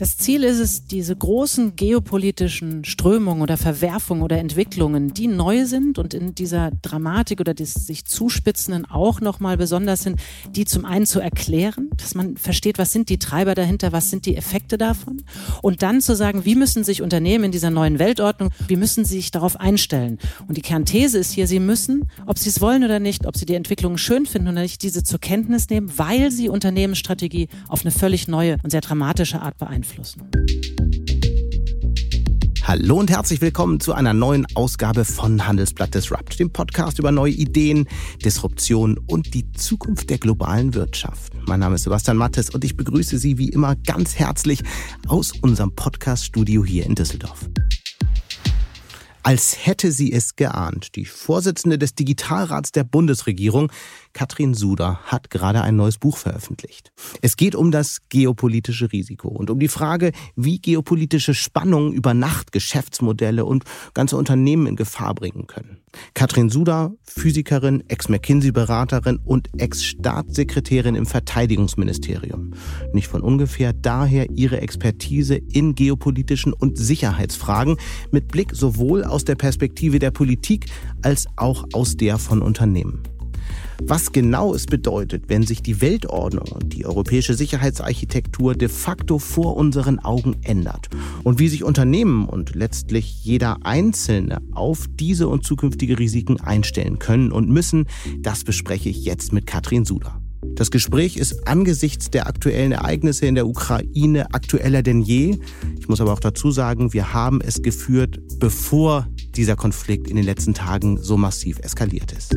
Das Ziel ist es, diese großen geopolitischen Strömungen oder Verwerfungen oder Entwicklungen, die neu sind und in dieser Dramatik oder des sich zuspitzenden auch nochmal besonders sind, die zum einen zu erklären, dass man versteht, was sind die Treiber dahinter, was sind die Effekte davon und dann zu sagen, wie müssen sich Unternehmen in dieser neuen Weltordnung, wie müssen sie sich darauf einstellen. Und die Kernthese ist hier, sie müssen, ob sie es wollen oder nicht, ob sie die Entwicklung schön finden oder nicht, diese zur Kenntnis nehmen, weil sie Unternehmensstrategie auf eine völlig neue und sehr dramatische Art beeinflussen beeinflussen. Hallo und herzlich willkommen zu einer neuen Ausgabe von Handelsblatt Disrupt, dem Podcast über neue Ideen, Disruption und die Zukunft der globalen Wirtschaft. Mein Name ist Sebastian Mattes und ich begrüße Sie wie immer ganz herzlich aus unserem Podcast-Studio hier in Düsseldorf als hätte sie es geahnt. Die Vorsitzende des Digitalrats der Bundesregierung, Katrin Suder, hat gerade ein neues Buch veröffentlicht. Es geht um das geopolitische Risiko und um die Frage, wie geopolitische Spannungen über Nacht Geschäftsmodelle und ganze Unternehmen in Gefahr bringen können. Katrin Suda, Physikerin, Ex-McKinsey-Beraterin und Ex-Staatssekretärin im Verteidigungsministerium. Nicht von ungefähr daher ihre Expertise in geopolitischen und Sicherheitsfragen mit Blick sowohl aus der Perspektive der Politik als auch aus der von Unternehmen. Was genau es bedeutet, wenn sich die Weltordnung und die europäische Sicherheitsarchitektur de facto vor unseren Augen ändert und wie sich Unternehmen und letztlich jeder Einzelne auf diese und zukünftige Risiken einstellen können und müssen, das bespreche ich jetzt mit Katrin Suda. Das Gespräch ist angesichts der aktuellen Ereignisse in der Ukraine aktueller denn je. Ich muss aber auch dazu sagen, wir haben es geführt, bevor dieser Konflikt in den letzten Tagen so massiv eskaliert ist.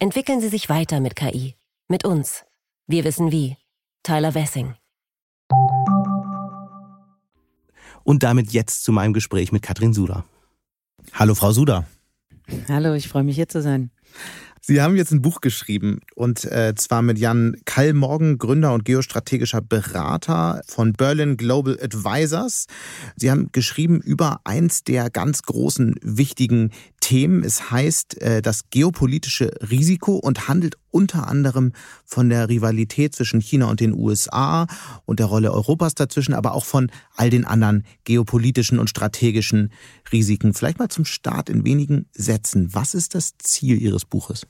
Entwickeln Sie sich weiter mit KI. Mit uns. Wir wissen wie. Tyler Wessing. Und damit jetzt zu meinem Gespräch mit Katrin Suda. Hallo, Frau Suda. Hallo, ich freue mich hier zu sein. Sie haben jetzt ein Buch geschrieben und äh, zwar mit Jan Kallmorgen, Gründer und geostrategischer Berater von Berlin Global Advisors. Sie haben geschrieben über eins der ganz großen wichtigen Themen. Es heißt äh, das geopolitische Risiko und handelt unter anderem von der Rivalität zwischen China und den USA und der Rolle Europas dazwischen, aber auch von all den anderen geopolitischen und strategischen Risiken. Vielleicht mal zum Start in wenigen Sätzen. Was ist das Ziel Ihres Buches?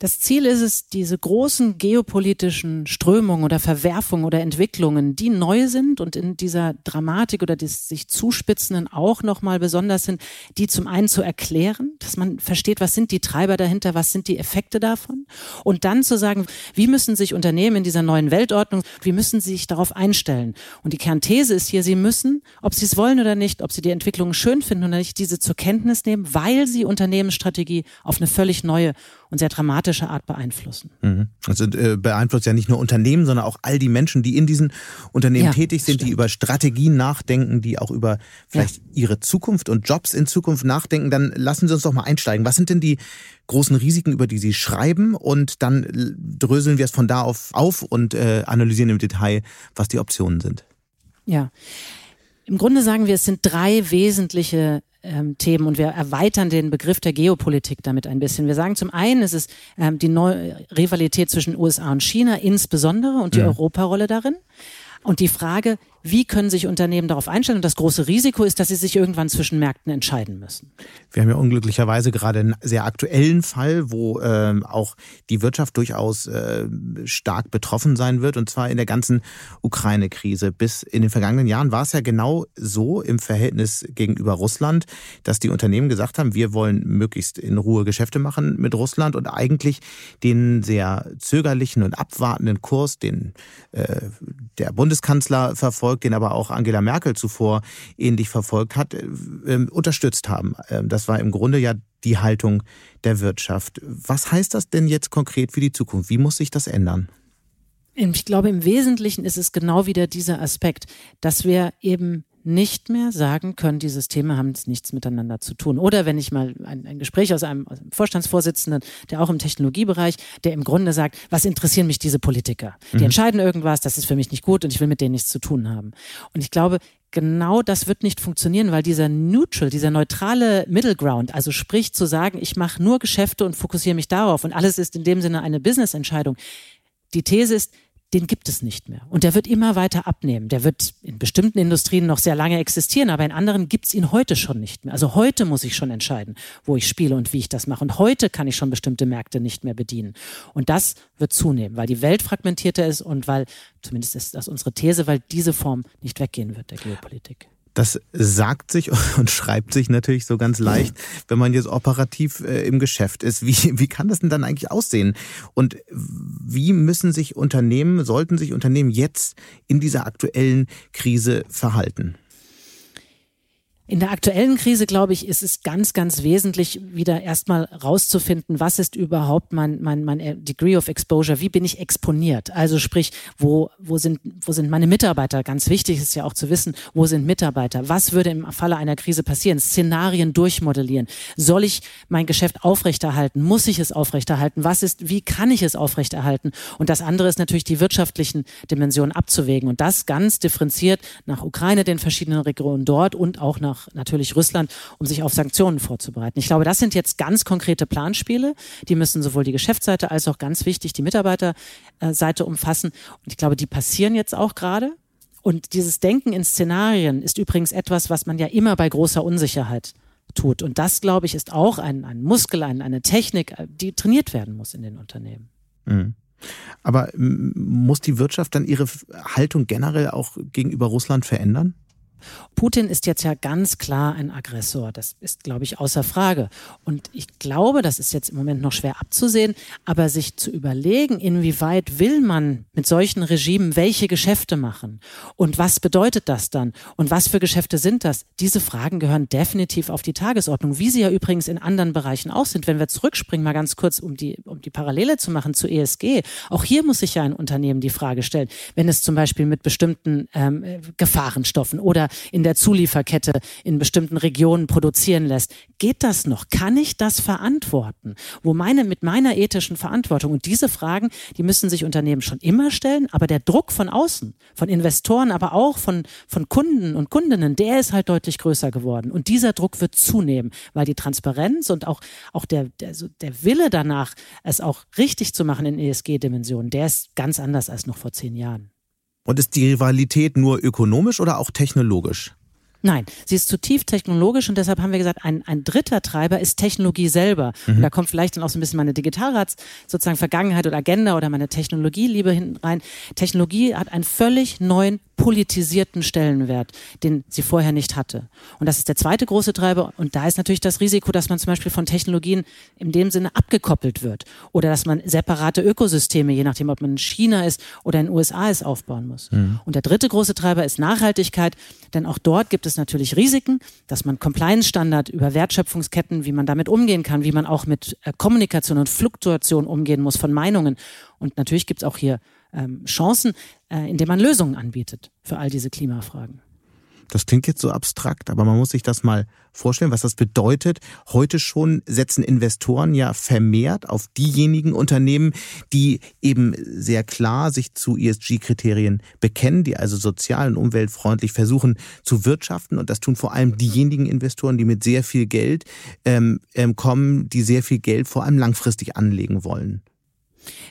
Das Ziel ist es, diese großen geopolitischen Strömungen oder Verwerfungen oder Entwicklungen, die neu sind und in dieser Dramatik oder des sich zuspitzenden auch nochmal besonders sind, die zum einen zu erklären, dass man versteht, was sind die Treiber dahinter, was sind die Effekte davon und dann zu sagen, wie müssen sich Unternehmen in dieser neuen Weltordnung, wie müssen sie sich darauf einstellen. Und die Kernthese ist hier, sie müssen, ob sie es wollen oder nicht, ob sie die Entwicklung schön finden oder nicht, diese zur Kenntnis nehmen, weil sie Unternehmensstrategie auf eine völlig neue und sehr dramatische Art beeinflussen. Mhm. Also äh, beeinflusst ja nicht nur Unternehmen, sondern auch all die Menschen, die in diesen Unternehmen ja, tätig sind, stimmt. die über Strategien nachdenken, die auch über vielleicht ja. ihre Zukunft und Jobs in Zukunft nachdenken. Dann lassen Sie uns doch mal einsteigen. Was sind denn die großen Risiken, über die Sie schreiben? Und dann dröseln wir es von da auf auf und äh, analysieren im Detail, was die Optionen sind. Ja. Im Grunde sagen wir, es sind drei wesentliche ähm, Themen und wir erweitern den Begriff der Geopolitik damit ein bisschen. Wir sagen zum einen, es ist ähm, die neue Rivalität zwischen USA und China insbesondere und die ja. Europarolle darin. Und die Frage, wie können sich Unternehmen darauf einstellen? Und das große Risiko ist, dass sie sich irgendwann zwischen Märkten entscheiden müssen. Wir haben ja unglücklicherweise gerade einen sehr aktuellen Fall, wo äh, auch die Wirtschaft durchaus äh, stark betroffen sein wird, und zwar in der ganzen Ukraine-Krise. Bis in den vergangenen Jahren war es ja genau so im Verhältnis gegenüber Russland, dass die Unternehmen gesagt haben, wir wollen möglichst in Ruhe Geschäfte machen mit Russland und eigentlich den sehr zögerlichen und abwartenden Kurs, den äh, der Bundeskanzler verfolgt, verfolgt, den aber auch Angela Merkel zuvor ähnlich verfolgt hat, äh, ähm, unterstützt haben. Ähm, das war im Grunde ja die Haltung der Wirtschaft. Was heißt das denn jetzt konkret für die Zukunft? Wie muss sich das ändern? Ich glaube, im Wesentlichen ist es genau wieder dieser Aspekt, dass wir eben nicht mehr sagen können, die Systeme haben nichts miteinander zu tun. Oder wenn ich mal ein, ein Gespräch aus einem, aus einem, Vorstandsvorsitzenden, der auch im Technologiebereich, der im Grunde sagt, was interessieren mich diese Politiker? Die mhm. entscheiden irgendwas, das ist für mich nicht gut und ich will mit denen nichts zu tun haben. Und ich glaube, genau das wird nicht funktionieren, weil dieser neutral, dieser neutrale Middle Ground, also sprich zu sagen, ich mache nur Geschäfte und fokussiere mich darauf und alles ist in dem Sinne eine Business-Entscheidung. Die These ist, den gibt es nicht mehr. Und der wird immer weiter abnehmen. Der wird in bestimmten Industrien noch sehr lange existieren, aber in anderen gibt es ihn heute schon nicht mehr. Also heute muss ich schon entscheiden, wo ich spiele und wie ich das mache. Und heute kann ich schon bestimmte Märkte nicht mehr bedienen. Und das wird zunehmen, weil die Welt fragmentierter ist und weil, zumindest ist das unsere These, weil diese Form nicht weggehen wird der Geopolitik. Das sagt sich und schreibt sich natürlich so ganz leicht, wenn man jetzt operativ äh, im Geschäft ist. Wie, wie kann das denn dann eigentlich aussehen? Und wie müssen sich Unternehmen, sollten sich Unternehmen jetzt in dieser aktuellen Krise verhalten? In der aktuellen Krise, glaube ich, ist es ganz, ganz wesentlich, wieder erstmal rauszufinden, was ist überhaupt mein, mein, mein Degree of Exposure, wie bin ich exponiert? Also sprich, wo, wo, sind, wo sind meine Mitarbeiter? Ganz wichtig ist ja auch zu wissen, wo sind Mitarbeiter? Was würde im Falle einer Krise passieren? Szenarien durchmodellieren. Soll ich mein Geschäft aufrechterhalten? Muss ich es aufrechterhalten? Was ist, wie kann ich es aufrechterhalten? Und das andere ist natürlich die wirtschaftlichen Dimensionen abzuwägen und das ganz differenziert nach Ukraine, den verschiedenen Regionen dort und auch nach nach natürlich Russland, um sich auf Sanktionen vorzubereiten. Ich glaube, das sind jetzt ganz konkrete Planspiele. Die müssen sowohl die Geschäftsseite als auch ganz wichtig die Mitarbeiterseite umfassen. Und ich glaube, die passieren jetzt auch gerade. Und dieses Denken in Szenarien ist übrigens etwas, was man ja immer bei großer Unsicherheit tut. Und das, glaube ich, ist auch ein, ein Muskel, ein, eine Technik, die trainiert werden muss in den Unternehmen. Mhm. Aber muss die Wirtschaft dann ihre Haltung generell auch gegenüber Russland verändern? Putin ist jetzt ja ganz klar ein Aggressor. Das ist, glaube ich, außer Frage. Und ich glaube, das ist jetzt im Moment noch schwer abzusehen, aber sich zu überlegen, inwieweit will man mit solchen Regimen welche Geschäfte machen und was bedeutet das dann und was für Geschäfte sind das? Diese Fragen gehören definitiv auf die Tagesordnung, wie sie ja übrigens in anderen Bereichen auch sind. Wenn wir zurückspringen, mal ganz kurz, um die, um die Parallele zu machen zu ESG. Auch hier muss sich ja ein Unternehmen die Frage stellen, wenn es zum Beispiel mit bestimmten ähm, Gefahrenstoffen oder in der Zulieferkette in bestimmten Regionen produzieren lässt. Geht das noch? Kann ich das verantworten? Wo meine, mit meiner ethischen Verantwortung und diese Fragen, die müssen sich Unternehmen schon immer stellen, aber der Druck von außen, von Investoren, aber auch von, von Kunden und Kundinnen, der ist halt deutlich größer geworden. Und dieser Druck wird zunehmen, weil die Transparenz und auch, auch der, der, der Wille danach, es auch richtig zu machen in ESG-Dimensionen, der ist ganz anders als noch vor zehn Jahren. Und ist die Rivalität nur ökonomisch oder auch technologisch? Nein, sie ist zutiefst technologisch und deshalb haben wir gesagt, ein, ein dritter Treiber ist Technologie selber. Mhm. da kommt vielleicht dann auch so ein bisschen meine Digitalrats sozusagen Vergangenheit oder Agenda oder meine Technologieliebe hinten rein. Technologie hat einen völlig neuen politisierten Stellenwert, den sie vorher nicht hatte. Und das ist der zweite große Treiber. Und da ist natürlich das Risiko, dass man zum Beispiel von Technologien in dem Sinne abgekoppelt wird oder dass man separate Ökosysteme, je nachdem, ob man in China ist oder in den USA ist, aufbauen muss. Mhm. Und der dritte große Treiber ist Nachhaltigkeit, denn auch dort gibt es natürlich Risiken, dass man Compliance-Standard über Wertschöpfungsketten, wie man damit umgehen kann, wie man auch mit äh, Kommunikation und Fluktuation umgehen muss von Meinungen. Und natürlich gibt es auch hier ähm, Chancen, äh, indem man Lösungen anbietet für all diese Klimafragen. Das klingt jetzt so abstrakt, aber man muss sich das mal vorstellen, was das bedeutet. Heute schon setzen Investoren ja vermehrt auf diejenigen Unternehmen, die eben sehr klar sich zu ESG-Kriterien bekennen, die also sozial und umweltfreundlich versuchen zu wirtschaften. Und das tun vor allem diejenigen Investoren, die mit sehr viel Geld ähm, ähm kommen, die sehr viel Geld vor allem langfristig anlegen wollen.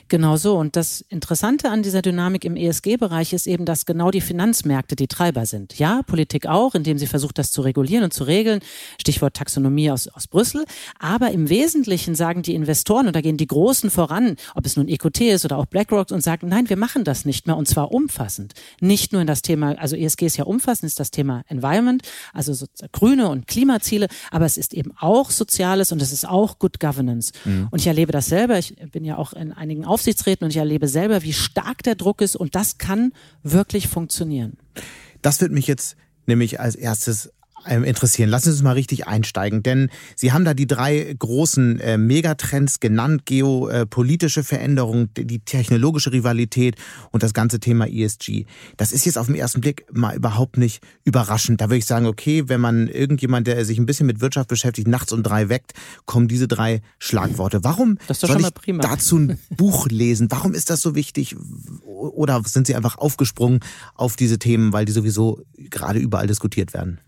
Genau so. Und das Interessante an dieser Dynamik im ESG-Bereich ist eben, dass genau die Finanzmärkte die Treiber sind. Ja, Politik auch, indem sie versucht, das zu regulieren und zu regeln. Stichwort Taxonomie aus, aus Brüssel. Aber im Wesentlichen sagen die Investoren, und da gehen die Großen voran, ob es nun EQT ist oder auch BlackRock, und sagen, nein, wir machen das nicht mehr und zwar umfassend. Nicht nur in das Thema, also ESG ist ja umfassend, ist das Thema Environment, also so grüne und Klimaziele, aber es ist eben auch Soziales und es ist auch Good Governance. Mhm. Und ich erlebe das selber. Ich bin ja auch in einigen Aufsichtsräten und ich erlebe selber, wie stark der Druck ist und das kann wirklich funktionieren. Das wird mich jetzt nämlich als erstes interessieren. Lassen Sie uns mal richtig einsteigen, denn Sie haben da die drei großen äh, Megatrends genannt, geopolitische Veränderung, die technologische Rivalität und das ganze Thema ESG. Das ist jetzt auf den ersten Blick mal überhaupt nicht überraschend. Da würde ich sagen, okay, wenn man irgendjemand, der sich ein bisschen mit Wirtschaft beschäftigt, nachts um drei weckt, kommen diese drei Schlagworte. Warum soll ich dazu ein Buch lesen? Warum ist das so wichtig? Oder sind Sie einfach aufgesprungen auf diese Themen, weil die sowieso gerade überall diskutiert werden?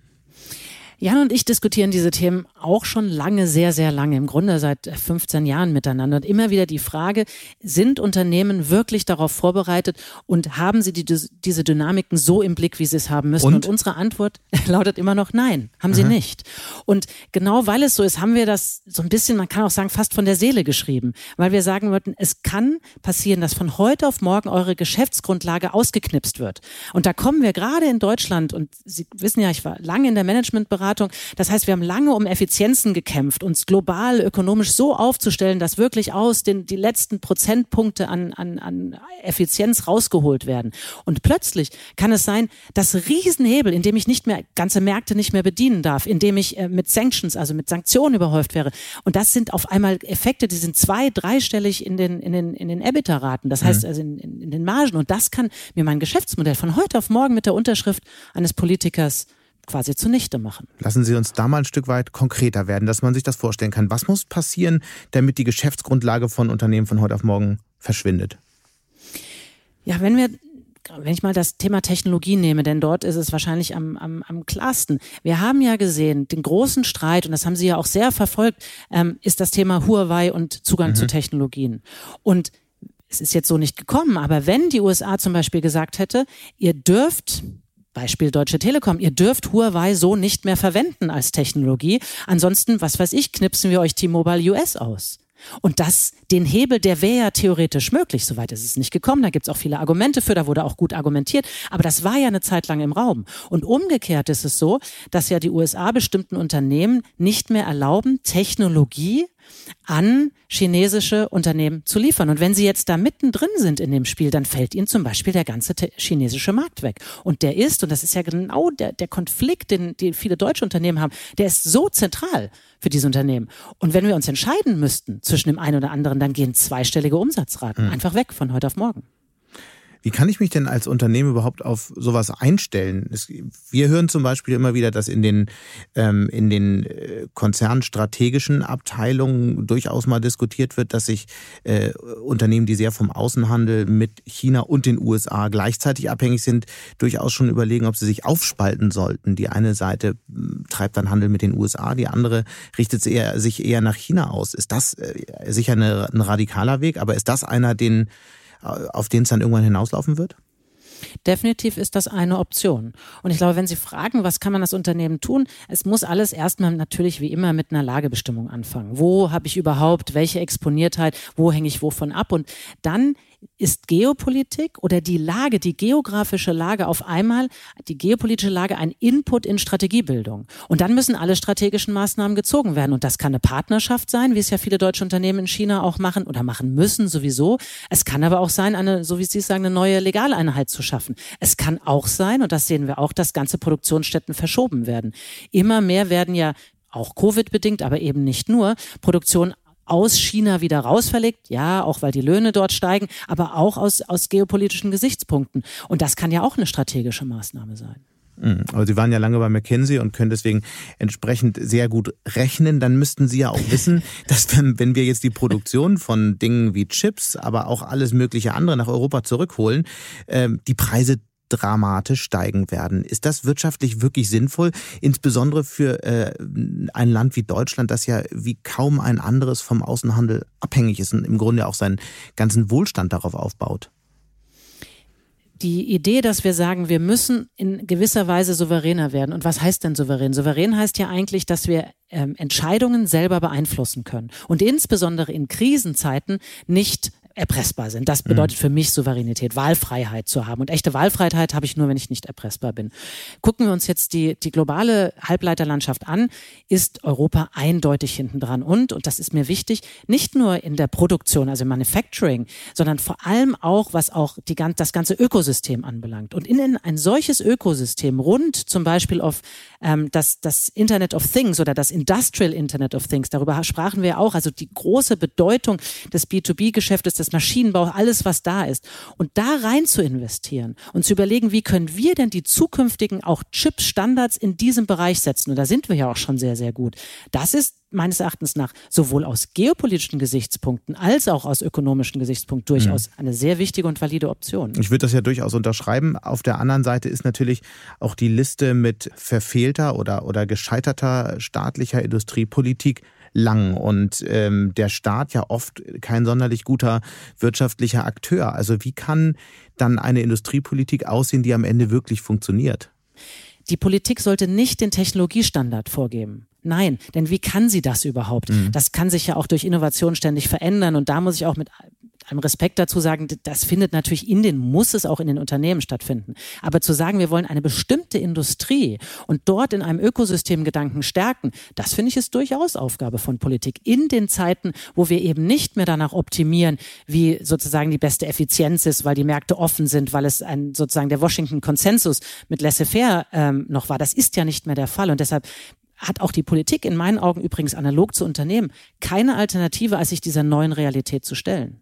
Jan und ich diskutieren diese Themen auch schon lange, sehr, sehr lange, im Grunde seit 15 Jahren miteinander. Und immer wieder die Frage, sind Unternehmen wirklich darauf vorbereitet und haben sie die, diese Dynamiken so im Blick, wie sie es haben müssen? Und, und unsere Antwort lautet immer noch nein, haben sie nicht. Und genau weil es so ist, haben wir das so ein bisschen, man kann auch sagen, fast von der Seele geschrieben, weil wir sagen wollten, es kann passieren, dass von heute auf morgen eure Geschäftsgrundlage ausgeknipst wird. Und da kommen wir gerade in Deutschland, und Sie wissen ja, ich war lange in der Managementberatung, Beratung. Das heißt, wir haben lange um Effizienzen gekämpft, uns global ökonomisch so aufzustellen, dass wirklich aus den die letzten Prozentpunkte an, an, an Effizienz rausgeholt werden. Und plötzlich kann es sein, dass Riesenhebel, in dem ich nicht mehr ganze Märkte nicht mehr bedienen darf, in dem ich äh, mit Sanctions, also mit Sanktionen überhäuft wäre. Und das sind auf einmal Effekte, die sind zwei, dreistellig in den in den in den EBITDA-Raten. Das heißt mhm. also in, in, in den Margen. Und das kann mir mein Geschäftsmodell von heute auf morgen mit der Unterschrift eines Politikers quasi zunichte machen. Lassen Sie uns da mal ein Stück weit konkreter werden, dass man sich das vorstellen kann. Was muss passieren, damit die Geschäftsgrundlage von Unternehmen von heute auf morgen verschwindet? Ja, wenn wir wenn ich mal das Thema Technologie nehme, denn dort ist es wahrscheinlich am, am, am klarsten. Wir haben ja gesehen, den großen Streit, und das haben Sie ja auch sehr verfolgt, ähm, ist das Thema Huawei und Zugang mhm. zu Technologien. Und es ist jetzt so nicht gekommen, aber wenn die USA zum Beispiel gesagt hätte, ihr dürft Beispiel Deutsche Telekom. Ihr dürft Huawei so nicht mehr verwenden als Technologie. Ansonsten, was weiß ich, knipsen wir euch T-Mobile US aus. Und das, den Hebel, der wäre ja theoretisch möglich. Soweit ist es nicht gekommen. Da gibt's auch viele Argumente für, da wurde auch gut argumentiert. Aber das war ja eine Zeit lang im Raum. Und umgekehrt ist es so, dass ja die USA bestimmten Unternehmen nicht mehr erlauben, Technologie an chinesische Unternehmen zu liefern. Und wenn sie jetzt da mittendrin sind in dem Spiel, dann fällt ihnen zum Beispiel der ganze chinesische Markt weg. Und der ist, und das ist ja genau der, der Konflikt, den, den viele deutsche Unternehmen haben, der ist so zentral für diese Unternehmen. Und wenn wir uns entscheiden müssten zwischen dem einen oder anderen, dann gehen zweistellige Umsatzraten mhm. einfach weg von heute auf morgen. Wie kann ich mich denn als Unternehmen überhaupt auf sowas einstellen? Es, wir hören zum Beispiel immer wieder, dass in den, ähm, in den äh, konzernstrategischen Abteilungen durchaus mal diskutiert wird, dass sich äh, Unternehmen, die sehr vom Außenhandel mit China und den USA gleichzeitig abhängig sind, durchaus schon überlegen, ob sie sich aufspalten sollten. Die eine Seite hm, treibt dann Handel mit den USA, die andere richtet sich eher, sich eher nach China aus. Ist das äh, sicher eine, ein radikaler Weg, aber ist das einer, den auf den es dann irgendwann hinauslaufen wird? Definitiv ist das eine Option. Und ich glaube, wenn Sie fragen, was kann man das Unternehmen tun, es muss alles erstmal natürlich wie immer mit einer Lagebestimmung anfangen. Wo habe ich überhaupt welche Exponiertheit, wo hänge ich wovon ab? Und dann ist Geopolitik oder die Lage, die geografische Lage auf einmal, die geopolitische Lage ein Input in Strategiebildung. Und dann müssen alle strategischen Maßnahmen gezogen werden. Und das kann eine Partnerschaft sein, wie es ja viele deutsche Unternehmen in China auch machen oder machen müssen sowieso. Es kann aber auch sein, eine, so wie Sie sagen, eine neue Legaleinheit zu schaffen. Es kann auch sein, und das sehen wir auch, dass ganze Produktionsstätten verschoben werden. Immer mehr werden ja auch Covid-bedingt, aber eben nicht nur, Produktion aus China wieder rausverlegt, ja, auch weil die Löhne dort steigen, aber auch aus, aus geopolitischen Gesichtspunkten. Und das kann ja auch eine strategische Maßnahme sein. Mhm. Aber Sie waren ja lange bei McKinsey und können deswegen entsprechend sehr gut rechnen. Dann müssten Sie ja auch wissen, dass wenn, wenn wir jetzt die Produktion von Dingen wie Chips, aber auch alles mögliche andere nach Europa zurückholen, äh, die Preise dramatisch steigen werden. Ist das wirtschaftlich wirklich sinnvoll, insbesondere für äh, ein Land wie Deutschland, das ja wie kaum ein anderes vom Außenhandel abhängig ist und im Grunde auch seinen ganzen Wohlstand darauf aufbaut? die Idee, dass wir sagen, wir müssen in gewisser Weise souveräner werden. Und was heißt denn souverän? Souverän heißt ja eigentlich, dass wir ähm, Entscheidungen selber beeinflussen können und insbesondere in Krisenzeiten nicht erpressbar sind. Das bedeutet mhm. für mich Souveränität, Wahlfreiheit zu haben. Und echte Wahlfreiheit habe ich nur, wenn ich nicht erpressbar bin. Gucken wir uns jetzt die, die globale Halbleiterlandschaft an, ist Europa eindeutig hinten dran. Und, und das ist mir wichtig, nicht nur in der Produktion, also im Manufacturing, sondern vor allem auch, was auch die, das ganze Ökosystem anbelangt. Und in ein solches Ökosystem rund zum Beispiel auf ähm, das, das Internet of Things oder das Industrial Internet of Things, darüber sprachen wir auch, also die große Bedeutung des B2B-Geschäftes, des Maschinenbaus, alles, was da ist. Und da rein zu investieren und zu überlegen, wie können wir denn die zukünftigen auch Chip-Standards in diesem Bereich setzen? Und da sind wir ja auch schon sehr, sehr gut. Das ist meines Erachtens nach sowohl aus geopolitischen Gesichtspunkten als auch aus ökonomischen Gesichtspunkten durchaus mhm. eine sehr wichtige und valide Option. Ich würde das ja durchaus unterschreiben. Auf der anderen Seite ist natürlich auch die Liste mit verfehlter oder, oder gescheiterter staatlicher Industriepolitik lang und ähm, der Staat ja oft kein sonderlich guter wirtschaftlicher Akteur. Also wie kann dann eine Industriepolitik aussehen, die am Ende wirklich funktioniert? Die Politik sollte nicht den Technologiestandard vorgeben. Nein, denn wie kann sie das überhaupt? Mhm. Das kann sich ja auch durch Innovation ständig verändern und da muss ich auch mit einem Respekt dazu sagen, das findet natürlich in den, muss es auch in den Unternehmen stattfinden. Aber zu sagen, wir wollen eine bestimmte Industrie und dort in einem Ökosystem Gedanken stärken, das finde ich ist durchaus Aufgabe von Politik. In den Zeiten, wo wir eben nicht mehr danach optimieren, wie sozusagen die beste Effizienz ist, weil die Märkte offen sind, weil es ein sozusagen der Washington Konsensus mit laissez-faire ähm, noch war. Das ist ja nicht mehr der Fall. Und deshalb hat auch die Politik in meinen Augen übrigens analog zu Unternehmen keine Alternative, als sich dieser neuen Realität zu stellen.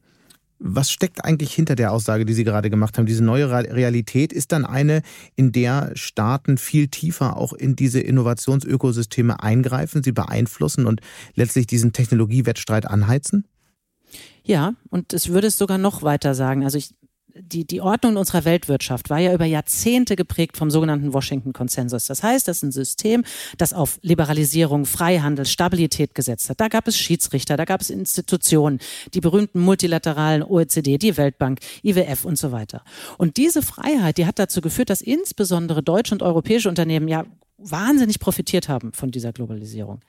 Was steckt eigentlich hinter der Aussage, die Sie gerade gemacht haben? Diese neue Realität ist dann eine, in der Staaten viel tiefer auch in diese Innovationsökosysteme eingreifen, sie beeinflussen und letztlich diesen Technologiewettstreit anheizen? Ja, und es würde es sogar noch weiter sagen. Also ich die, die Ordnung unserer Weltwirtschaft war ja über Jahrzehnte geprägt vom sogenannten Washington-Konsensus. Das heißt, das ist ein System, das auf Liberalisierung, Freihandel, Stabilität gesetzt hat. Da gab es Schiedsrichter, da gab es Institutionen, die berühmten multilateralen OECD, die Weltbank, IWF und so weiter. Und diese Freiheit, die hat dazu geführt, dass insbesondere deutsche und europäische Unternehmen ja wahnsinnig profitiert haben von dieser Globalisierung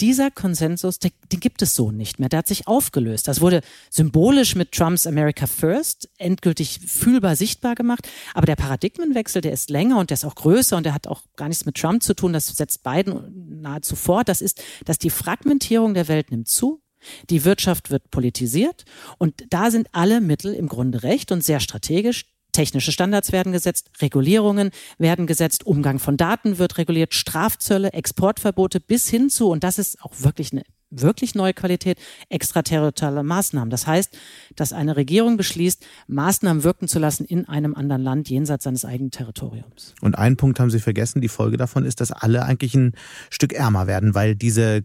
dieser Konsensus, den, gibt es so nicht mehr. Der hat sich aufgelöst. Das wurde symbolisch mit Trumps America First endgültig fühlbar sichtbar gemacht. Aber der Paradigmenwechsel, der ist länger und der ist auch größer und der hat auch gar nichts mit Trump zu tun. Das setzt beiden nahezu fort. Das ist, dass die Fragmentierung der Welt nimmt zu. Die Wirtschaft wird politisiert und da sind alle Mittel im Grunde recht und sehr strategisch Technische Standards werden gesetzt, Regulierungen werden gesetzt, Umgang von Daten wird reguliert, Strafzölle, Exportverbote bis hin zu, und das ist auch wirklich eine wirklich neue Qualität extraterritoriale Maßnahmen. Das heißt, dass eine Regierung beschließt, Maßnahmen wirken zu lassen in einem anderen Land jenseits seines eigenen Territoriums. Und einen Punkt haben Sie vergessen, die Folge davon ist, dass alle eigentlich ein Stück ärmer werden, weil diese ja.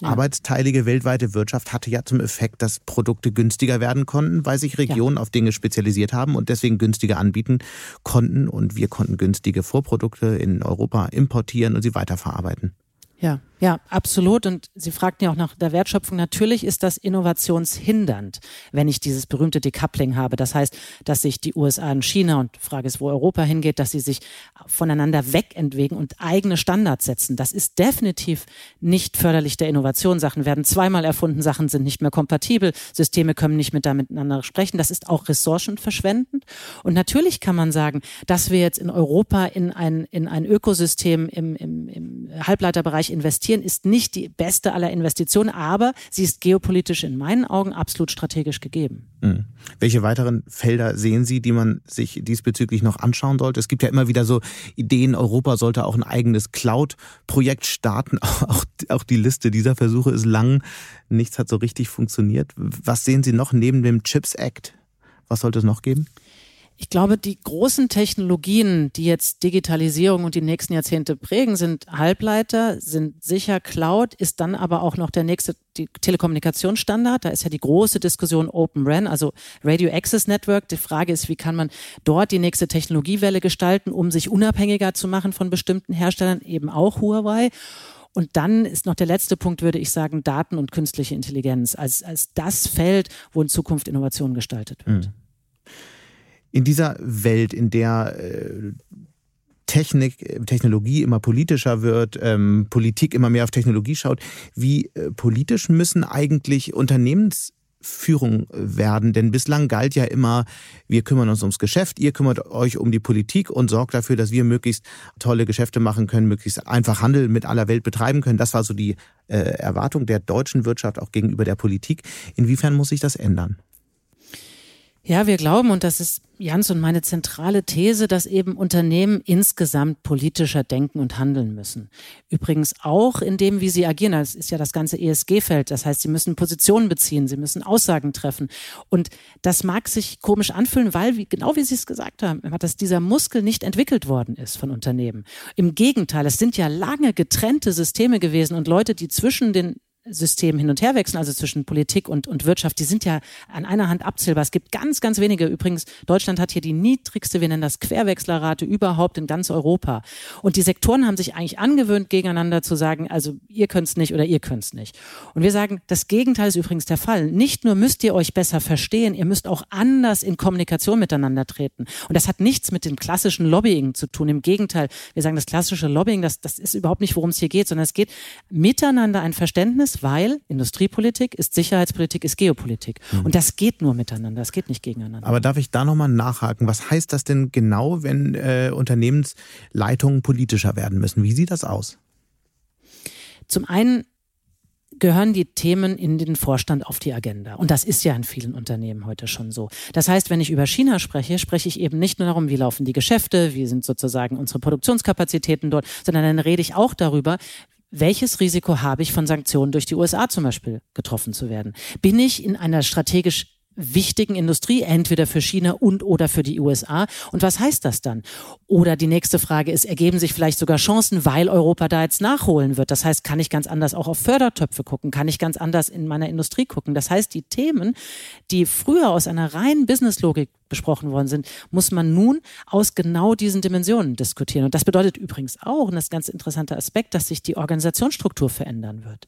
arbeitsteilige weltweite Wirtschaft hatte ja zum Effekt, dass Produkte günstiger werden konnten, weil sich Regionen ja. auf Dinge spezialisiert haben und deswegen günstiger anbieten konnten und wir konnten günstige Vorprodukte in Europa importieren und sie weiterverarbeiten. Ja, ja, absolut. Und Sie fragten ja auch nach der Wertschöpfung. Natürlich ist das innovationshindernd, wenn ich dieses berühmte Decoupling habe. Das heißt, dass sich die USA und China und Frage ist, wo Europa hingeht, dass sie sich voneinander wegentwegen und eigene Standards setzen. Das ist definitiv nicht förderlich der Innovation. Sachen werden zweimal erfunden, Sachen sind nicht mehr kompatibel, Systeme können nicht mit miteinander sprechen. Das ist auch ressourcenverschwendend. Und natürlich kann man sagen, dass wir jetzt in Europa in ein, in ein Ökosystem im, im, im Halbleiterbereich investieren, ist nicht die beste aller Investitionen, aber sie ist geopolitisch in meinen Augen absolut strategisch gegeben. Mhm. Welche weiteren Felder sehen Sie, die man sich diesbezüglich noch anschauen sollte? Es gibt ja immer wieder so Ideen, Europa sollte auch ein eigenes Cloud-Projekt starten. Auch, auch die Liste dieser Versuche ist lang. Nichts hat so richtig funktioniert. Was sehen Sie noch neben dem Chips Act? Was sollte es noch geben? Ich glaube, die großen Technologien, die jetzt Digitalisierung und die nächsten Jahrzehnte prägen, sind Halbleiter, sind sicher Cloud, ist dann aber auch noch der nächste Telekommunikationsstandard. Da ist ja die große Diskussion Open RAN, also Radio Access Network. Die Frage ist, wie kann man dort die nächste Technologiewelle gestalten, um sich unabhängiger zu machen von bestimmten Herstellern, eben auch Huawei. Und dann ist noch der letzte Punkt, würde ich sagen, Daten und künstliche Intelligenz als, als das Feld, wo in Zukunft Innovation gestaltet wird. Mhm. In dieser Welt, in der äh, Technik, Technologie immer politischer wird, ähm, Politik immer mehr auf Technologie schaut, wie äh, politisch müssen eigentlich Unternehmens Führung werden? Denn bislang galt ja immer, wir kümmern uns ums Geschäft, ihr kümmert euch um die Politik und sorgt dafür, dass wir möglichst tolle Geschäfte machen können, möglichst einfach Handel mit aller Welt betreiben können. Das war so die äh, Erwartung der deutschen Wirtschaft auch gegenüber der Politik. Inwiefern muss sich das ändern? Ja, wir glauben, und das ist Jans und meine zentrale These, dass eben Unternehmen insgesamt politischer denken und handeln müssen. Übrigens auch in dem, wie sie agieren. Das ist ja das ganze ESG-Feld. Das heißt, sie müssen Positionen beziehen, sie müssen Aussagen treffen. Und das mag sich komisch anfühlen, weil, wie, genau wie Sie es gesagt haben, dass dieser Muskel nicht entwickelt worden ist von Unternehmen. Im Gegenteil, es sind ja lange getrennte Systeme gewesen und Leute, die zwischen den System hin und her wechseln, also zwischen Politik und, und Wirtschaft, die sind ja an einer Hand abzählbar. Es gibt ganz, ganz wenige. Übrigens, Deutschland hat hier die niedrigste, wir nennen das Querwechslerrate überhaupt in ganz Europa. Und die Sektoren haben sich eigentlich angewöhnt, gegeneinander zu sagen, also ihr könnt's nicht oder ihr könnt's nicht. Und wir sagen, das Gegenteil ist übrigens der Fall. Nicht nur müsst ihr euch besser verstehen, ihr müsst auch anders in Kommunikation miteinander treten. Und das hat nichts mit dem klassischen Lobbying zu tun. Im Gegenteil, wir sagen, das klassische Lobbying, das, das ist überhaupt nicht, worum es hier geht, sondern es geht miteinander ein Verständnis ist, weil Industriepolitik ist Sicherheitspolitik, ist Geopolitik. Mhm. Und das geht nur miteinander, das geht nicht gegeneinander. Aber darf ich da nochmal nachhaken? Was heißt das denn genau, wenn äh, Unternehmensleitungen politischer werden müssen? Wie sieht das aus? Zum einen gehören die Themen in den Vorstand auf die Agenda. Und das ist ja in vielen Unternehmen heute schon so. Das heißt, wenn ich über China spreche, spreche ich eben nicht nur darum, wie laufen die Geschäfte, wie sind sozusagen unsere Produktionskapazitäten dort, sondern dann rede ich auch darüber, welches Risiko habe ich von Sanktionen durch die USA zum Beispiel getroffen zu werden? Bin ich in einer strategisch wichtigen Industrie, entweder für China und oder für die USA. Und was heißt das dann? Oder die nächste Frage ist, ergeben sich vielleicht sogar Chancen, weil Europa da jetzt nachholen wird? Das heißt, kann ich ganz anders auch auf Fördertöpfe gucken? Kann ich ganz anders in meiner Industrie gucken? Das heißt, die Themen, die früher aus einer reinen Businesslogik besprochen worden sind, muss man nun aus genau diesen Dimensionen diskutieren. Und das bedeutet übrigens auch, und das ist ein ganz interessanter Aspekt, dass sich die Organisationsstruktur verändern wird.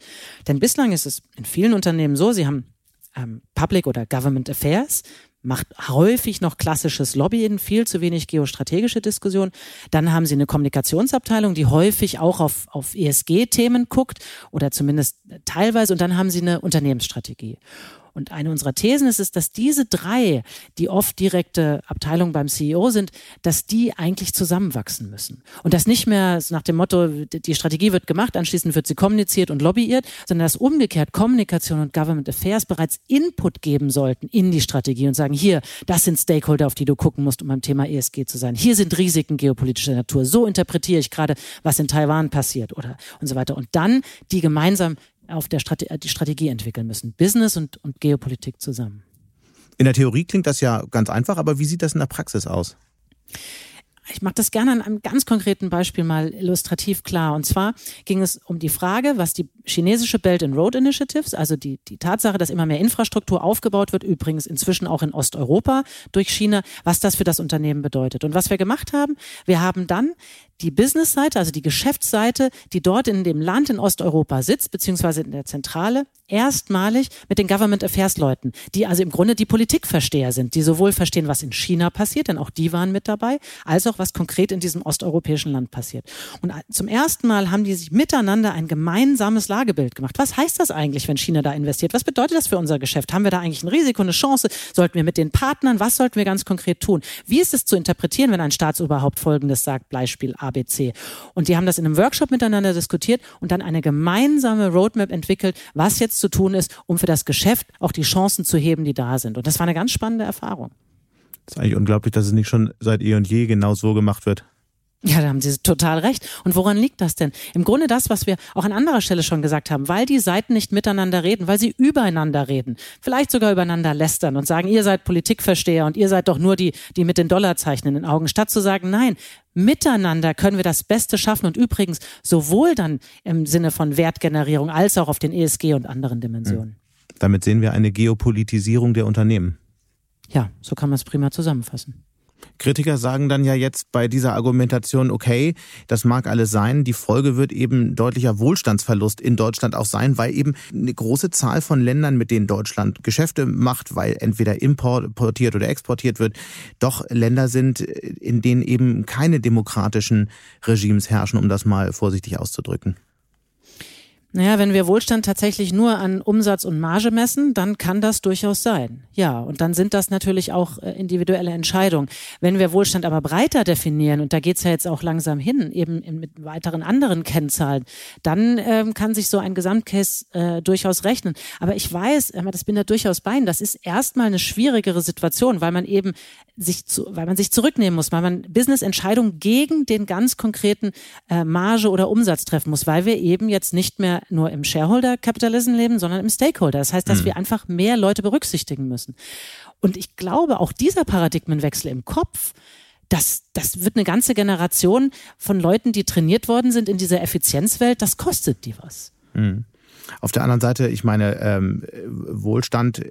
Denn bislang ist es in vielen Unternehmen so, sie haben ähm, Public oder Government Affairs, macht häufig noch klassisches Lobbyen, viel zu wenig geostrategische Diskussion. Dann haben sie eine Kommunikationsabteilung, die häufig auch auf, auf ESG-Themen guckt oder zumindest teilweise. Und dann haben sie eine Unternehmensstrategie. Und eine unserer Thesen ist es, dass diese drei, die oft direkte Abteilung beim CEO sind, dass die eigentlich zusammenwachsen müssen. Und das nicht mehr nach dem Motto, die Strategie wird gemacht, anschließend wird sie kommuniziert und lobbyiert, sondern dass umgekehrt Kommunikation und Government Affairs bereits Input geben sollten in die Strategie und sagen, hier, das sind Stakeholder, auf die du gucken musst, um beim Thema ESG zu sein. Hier sind Risiken geopolitischer Natur. So interpretiere ich gerade, was in Taiwan passiert oder und so weiter. Und dann die gemeinsam auf der Strate die Strategie entwickeln müssen. Business und, und Geopolitik zusammen. In der Theorie klingt das ja ganz einfach, aber wie sieht das in der Praxis aus? Ich mache das gerne an einem ganz konkreten Beispiel mal illustrativ klar. Und zwar ging es um die Frage, was die chinesische Belt and Road Initiatives, also die, die Tatsache, dass immer mehr Infrastruktur aufgebaut wird, übrigens inzwischen auch in Osteuropa durch China, was das für das Unternehmen bedeutet. Und was wir gemacht haben, wir haben dann die Business-Seite, also die Geschäftsseite, die dort in dem Land in Osteuropa sitzt, beziehungsweise in der Zentrale, erstmalig mit den Government Affairs Leuten, die also im Grunde die Politikversteher sind, die sowohl verstehen, was in China passiert, denn auch die waren mit dabei, als auch was konkret in diesem osteuropäischen Land passiert. Und zum ersten Mal haben die sich miteinander ein gemeinsames Lagebild gemacht. Was heißt das eigentlich, wenn China da investiert? Was bedeutet das für unser Geschäft? Haben wir da eigentlich ein Risiko, eine Chance? Sollten wir mit den Partnern, was sollten wir ganz konkret tun? Wie ist es zu interpretieren, wenn ein Staatsoberhaupt Folgendes sagt, Beispiel ABC? Und die haben das in einem Workshop miteinander diskutiert und dann eine gemeinsame Roadmap entwickelt, was jetzt zu tun ist, um für das Geschäft auch die Chancen zu heben, die da sind. Und das war eine ganz spannende Erfahrung. Das ist eigentlich unglaublich, dass es nicht schon seit eh und je genau so gemacht wird. Ja, da haben Sie total recht. Und woran liegt das denn? Im Grunde das, was wir auch an anderer Stelle schon gesagt haben, weil die Seiten nicht miteinander reden, weil sie übereinander reden, vielleicht sogar übereinander lästern und sagen, ihr seid Politikversteher und ihr seid doch nur die, die mit den Dollarzeichen in den Augen, statt zu sagen, nein, miteinander können wir das Beste schaffen und übrigens sowohl dann im Sinne von Wertgenerierung als auch auf den ESG und anderen Dimensionen. Damit sehen wir eine Geopolitisierung der Unternehmen. Ja, so kann man es prima zusammenfassen. Kritiker sagen dann ja jetzt bei dieser Argumentation, okay, das mag alles sein, die Folge wird eben deutlicher Wohlstandsverlust in Deutschland auch sein, weil eben eine große Zahl von Ländern, mit denen Deutschland Geschäfte macht, weil entweder importiert oder exportiert wird, doch Länder sind, in denen eben keine demokratischen Regimes herrschen, um das mal vorsichtig auszudrücken. Naja, wenn wir Wohlstand tatsächlich nur an Umsatz und Marge messen, dann kann das durchaus sein. Ja, und dann sind das natürlich auch äh, individuelle Entscheidungen. Wenn wir Wohlstand aber breiter definieren, und da geht's ja jetzt auch langsam hin, eben mit weiteren anderen Kennzahlen, dann ähm, kann sich so ein Gesamtcase äh, durchaus rechnen. Aber ich weiß, das bin da durchaus bei Ihnen, das ist erstmal eine schwierigere Situation, weil man eben sich zu, weil man sich zurücknehmen muss, weil man Business-Entscheidungen gegen den ganz konkreten äh, Marge oder Umsatz treffen muss, weil wir eben jetzt nicht mehr nur im Shareholder-Capitalism leben, sondern im Stakeholder. Das heißt, dass mhm. wir einfach mehr Leute berücksichtigen müssen. Und ich glaube, auch dieser Paradigmenwechsel im Kopf, das, das wird eine ganze Generation von Leuten, die trainiert worden sind in dieser Effizienzwelt, das kostet die was. Mhm. Auf der anderen Seite, ich meine, ähm, Wohlstand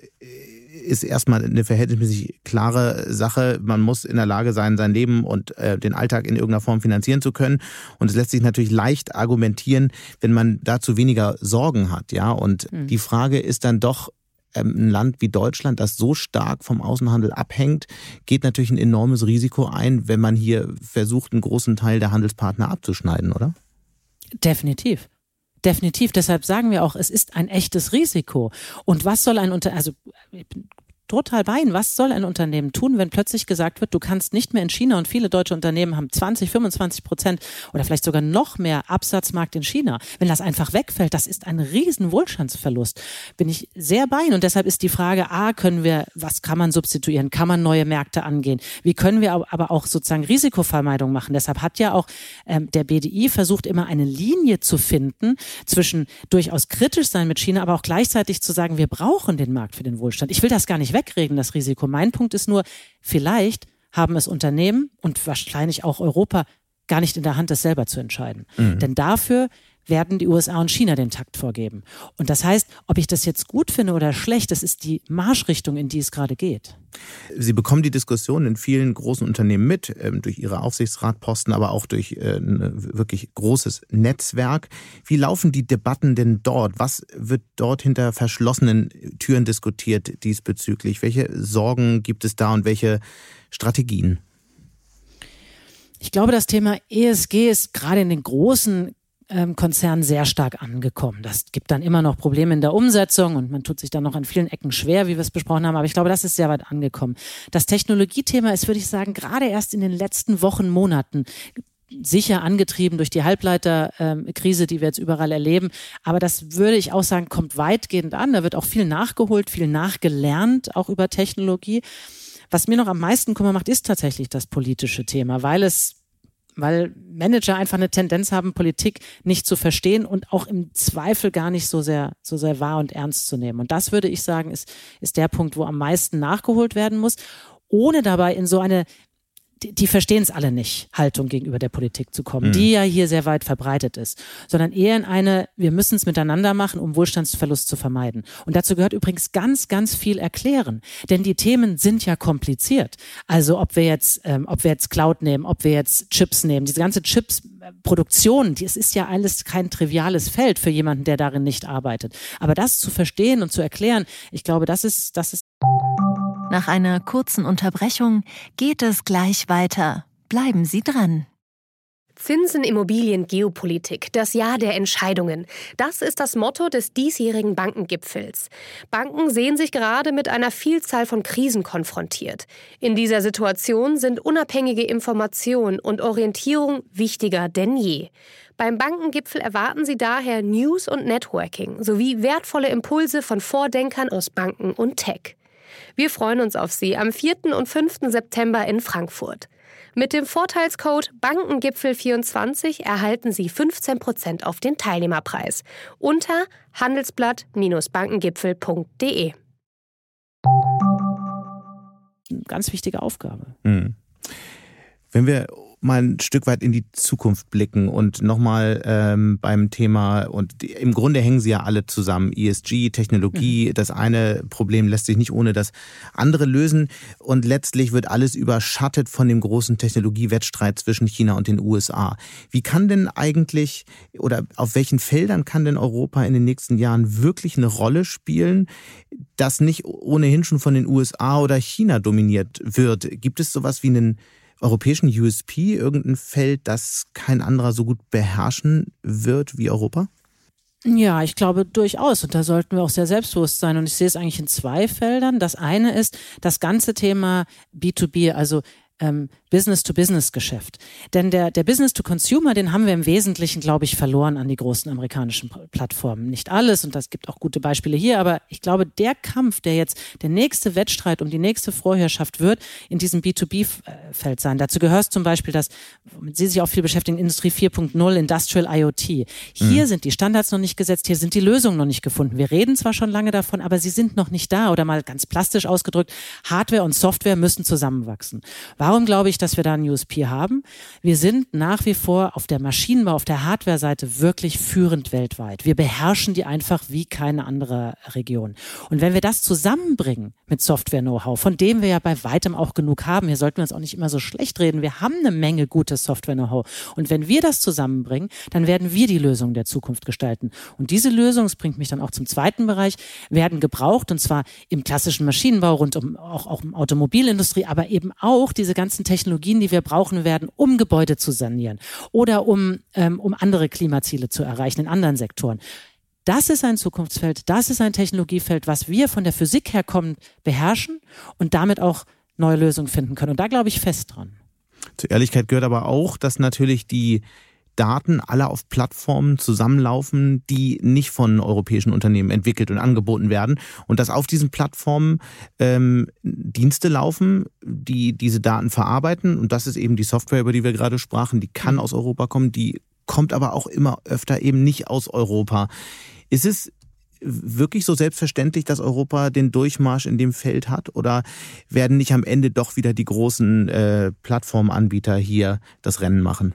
ist erstmal eine verhältnismäßig klare Sache. Man muss in der Lage sein, sein Leben und äh, den Alltag in irgendeiner Form finanzieren zu können. Und es lässt sich natürlich leicht argumentieren, wenn man dazu weniger Sorgen hat. Ja, und mhm. die Frage ist dann doch, ähm, ein Land wie Deutschland, das so stark vom Außenhandel abhängt, geht natürlich ein enormes Risiko ein, wenn man hier versucht, einen großen Teil der Handelspartner abzuschneiden, oder? Definitiv. Definitiv. Deshalb sagen wir auch, es ist ein echtes Risiko. Und was soll ein Unter, also total bei Ihnen. Was soll ein Unternehmen tun, wenn plötzlich gesagt wird, du kannst nicht mehr in China und viele deutsche Unternehmen haben 20, 25 Prozent oder vielleicht sogar noch mehr Absatzmarkt in China. Wenn das einfach wegfällt, das ist ein riesen Wohlstandsverlust. Bin ich sehr bei Ihnen. Und deshalb ist die Frage, A, können wir, was kann man substituieren? Kann man neue Märkte angehen? Wie können wir aber auch sozusagen Risikovermeidung machen? Deshalb hat ja auch ähm, der BDI versucht, immer eine Linie zu finden zwischen durchaus kritisch sein mit China, aber auch gleichzeitig zu sagen, wir brauchen den Markt für den Wohlstand. Ich will das gar nicht wegreden, das Risiko. Mein Punkt ist nur, vielleicht haben es Unternehmen und wahrscheinlich auch Europa gar nicht in der Hand, das selber zu entscheiden. Mhm. Denn dafür werden die USA und China den Takt vorgeben. Und das heißt, ob ich das jetzt gut finde oder schlecht, das ist die Marschrichtung, in die es gerade geht. Sie bekommen die Diskussion in vielen großen Unternehmen mit, ähm, durch Ihre Aufsichtsratposten, aber auch durch äh, ein wirklich großes Netzwerk. Wie laufen die Debatten denn dort? Was wird dort hinter verschlossenen Türen diskutiert diesbezüglich? Welche Sorgen gibt es da und welche Strategien? Ich glaube, das Thema ESG ist gerade in den großen ähm, Konzern sehr stark angekommen. Das gibt dann immer noch Probleme in der Umsetzung und man tut sich dann noch an vielen Ecken schwer, wie wir es besprochen haben. Aber ich glaube, das ist sehr weit angekommen. Das Technologiethema ist, würde ich sagen, gerade erst in den letzten Wochen, Monaten sicher angetrieben durch die Halbleiterkrise, die wir jetzt überall erleben. Aber das würde ich auch sagen, kommt weitgehend an. Da wird auch viel nachgeholt, viel nachgelernt, auch über Technologie. Was mir noch am meisten Kummer macht, ist tatsächlich das politische Thema, weil es weil Manager einfach eine Tendenz haben, Politik nicht zu verstehen und auch im Zweifel gar nicht so sehr, so sehr wahr und ernst zu nehmen. Und das würde ich sagen, ist, ist der Punkt, wo am meisten nachgeholt werden muss, ohne dabei in so eine die, die verstehen es alle nicht, Haltung gegenüber der Politik zu kommen, mhm. die ja hier sehr weit verbreitet ist, sondern eher in eine, wir müssen es miteinander machen, um Wohlstandsverlust zu vermeiden. Und dazu gehört übrigens ganz, ganz viel erklären, denn die Themen sind ja kompliziert. Also ob wir jetzt, ähm, ob wir jetzt Cloud nehmen, ob wir jetzt Chips nehmen, diese ganze Chips-Produktion, es ist ja alles kein triviales Feld für jemanden, der darin nicht arbeitet. Aber das zu verstehen und zu erklären, ich glaube, das ist, das ist nach einer kurzen Unterbrechung geht es gleich weiter. Bleiben Sie dran. Zinsen, Immobilien, Geopolitik, das Jahr der Entscheidungen. Das ist das Motto des diesjährigen Bankengipfels. Banken sehen sich gerade mit einer Vielzahl von Krisen konfrontiert. In dieser Situation sind unabhängige Information und Orientierung wichtiger denn je. Beim Bankengipfel erwarten Sie daher News und Networking sowie wertvolle Impulse von Vordenkern aus Banken und Tech. Wir freuen uns auf Sie am 4. und 5. September in Frankfurt. Mit dem Vorteilscode Bankengipfel24 erhalten Sie 15% auf den Teilnehmerpreis unter handelsblatt-bankengipfel.de. Ganz wichtige Aufgabe. Mhm. Wenn wir mal ein Stück weit in die Zukunft blicken und nochmal ähm, beim Thema, und die, im Grunde hängen sie ja alle zusammen, ESG, Technologie, mhm. das eine Problem lässt sich nicht ohne das andere lösen und letztlich wird alles überschattet von dem großen Technologiewettstreit zwischen China und den USA. Wie kann denn eigentlich oder auf welchen Feldern kann denn Europa in den nächsten Jahren wirklich eine Rolle spielen, das nicht ohnehin schon von den USA oder China dominiert wird? Gibt es sowas wie einen europäischen USP irgendein Feld, das kein anderer so gut beherrschen wird wie Europa? Ja, ich glaube durchaus. Und da sollten wir auch sehr selbstbewusst sein. Und ich sehe es eigentlich in zwei Feldern. Das eine ist das ganze Thema B2B, also ähm, Business-to-Business-Geschäft. Denn der, der Business-to-Consumer, den haben wir im Wesentlichen, glaube ich, verloren an die großen amerikanischen Plattformen. Nicht alles, und das gibt auch gute Beispiele hier, aber ich glaube, der Kampf, der jetzt der nächste Wettstreit um die nächste Vorherrschaft wird, in diesem B2B-Feld sein. Dazu gehört zum Beispiel das, womit Sie sich auch viel beschäftigen, Industrie 4.0, Industrial IoT. Hier mhm. sind die Standards noch nicht gesetzt, hier sind die Lösungen noch nicht gefunden. Wir reden zwar schon lange davon, aber sie sind noch nicht da oder mal ganz plastisch ausgedrückt, Hardware und Software müssen zusammenwachsen. Warum glaube ich, dass wir da einen USP haben. Wir sind nach wie vor auf der Maschinenbau, auf der Hardware-Seite wirklich führend weltweit. Wir beherrschen die einfach wie keine andere Region. Und wenn wir das zusammenbringen mit Software-Know-how, von dem wir ja bei weitem auch genug haben, hier sollten wir uns auch nicht immer so schlecht reden, wir haben eine Menge gutes Software-Know-how. Und wenn wir das zusammenbringen, dann werden wir die Lösung der Zukunft gestalten. Und diese Lösung, das bringt mich dann auch zum zweiten Bereich, werden gebraucht und zwar im klassischen Maschinenbau rund um auch, auch im Automobilindustrie, aber eben auch diese ganzen Technologien, die wir brauchen werden, um Gebäude zu sanieren oder um, ähm, um andere Klimaziele zu erreichen in anderen Sektoren. Das ist ein Zukunftsfeld, das ist ein Technologiefeld, was wir von der Physik her kommen, beherrschen und damit auch neue Lösungen finden können. Und da glaube ich fest dran. Zur Ehrlichkeit gehört aber auch, dass natürlich die Daten alle auf Plattformen zusammenlaufen, die nicht von europäischen Unternehmen entwickelt und angeboten werden und dass auf diesen Plattformen ähm, Dienste laufen, die diese Daten verarbeiten und das ist eben die Software, über die wir gerade sprachen, die kann aus Europa kommen, die kommt aber auch immer öfter eben nicht aus Europa. Ist es wirklich so selbstverständlich, dass Europa den Durchmarsch in dem Feld hat? Oder werden nicht am Ende doch wieder die großen äh, Plattformanbieter hier das Rennen machen?